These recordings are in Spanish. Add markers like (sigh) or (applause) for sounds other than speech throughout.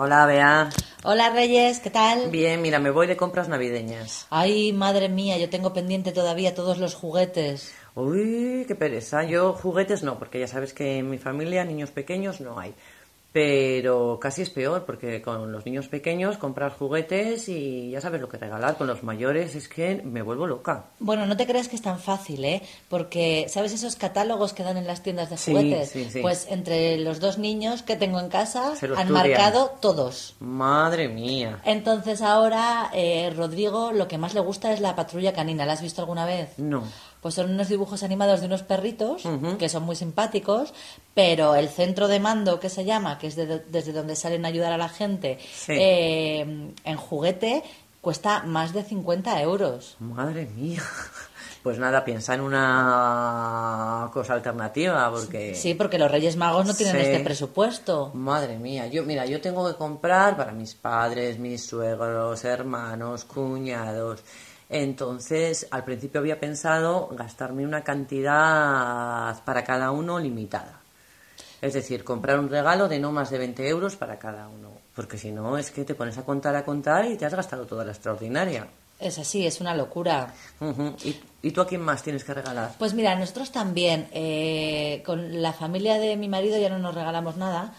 Hola, Bea. Hola Reyes, ¿qué tal? Bien, mira, me voy de compras navideñas. Ay, madre mía, yo tengo pendiente todavía todos los juguetes. Uy, qué pereza. Yo juguetes no, porque ya sabes que en mi familia niños pequeños no hay. Pero casi es peor, porque con los niños pequeños compras juguetes y ya sabes lo que regalar. Con los mayores es que me vuelvo loca. Bueno, no te creas que es tan fácil, ¿eh? Porque, ¿sabes esos catálogos que dan en las tiendas de Sí, juguetes? sí, sí. Pues entre los dos niños que tengo en casa han estudian. marcado todos. Madre mía. Entonces ahora, eh, Rodrigo, lo que más le gusta es la patrulla canina. ¿La has visto alguna vez? No. Pues son unos dibujos animados de unos perritos que son muy simpáticos, pero el centro de mando que se llama, que es de- desde donde salen a ayudar a la gente, Sí. eh, en juguete, cuesta más de 50 euros. Madre mía. (laughs) Pues nada, piensa en una cosa alternativa, porque... Sí, porque los Reyes Magos no tienen Sí. este presupuesto. Madre mía, yo mira, yo tengo que comprar para mis padres, mis suegros, hermanos, cuñados. Entonces, al principio había pensado gastarme una cantidad para cada uno limitada. Es decir, comprar un regalo de no más de 20 euros para cada uno. Porque si no, es que te pones a contar, a contar y te has gastado toda la extraordinaria. Es así, es una locura. ¿Y, ¿Y tú a quién más tienes que regalar? Pues mira, nosotros también, eh, con la familia de mi marido ya no nos regalamos nada,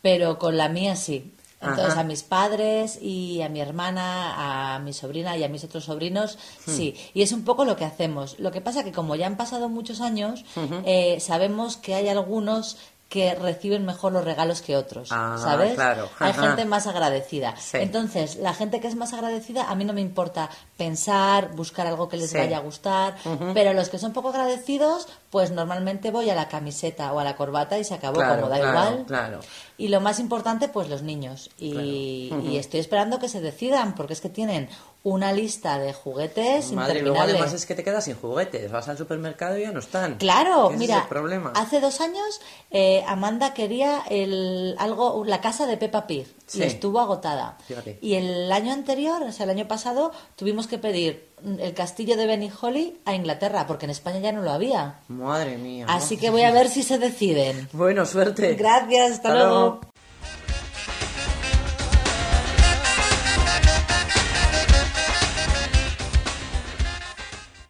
pero con la mía sí. Entonces Ajá. a mis padres y a mi hermana, a mi sobrina y a mis otros sobrinos, sí. Y es un poco lo que hacemos. Lo que pasa que como ya han pasado muchos años, eh, sabemos que hay algunos que reciben mejor los regalos que otros, Ah, ¿sabes? claro. Hay gente más agradecida. Sí. Entonces, la gente que es más agradecida, a mí no me importa pensar, buscar algo que les Sí. vaya a gustar, pero los que son poco agradecidos, pues normalmente voy a la camiseta o a la corbata y se acabó, Claro, como da claro, igual. claro. Y lo más importante, pues los niños. Y, y estoy esperando que se decidan, porque es que tienen una lista de juguetes Madre, luego además es que te quedas sin juguetes. Vas al supermercado y ya no están. Claro, mira, es el problema. hace dos años eh, Amanda quería el, algo, la casa de Peppa Pig Sí. y estuvo agotada. Fíjate. Y el año anterior, o sea, el año pasado, tuvimos que pedir el castillo de Benny Holly a Inglaterra, porque en España ya no lo había. Madre mía. Así que voy a (laughs) ver si se deciden. Bueno, suerte. Gracias, hasta, Hasta luego. luego.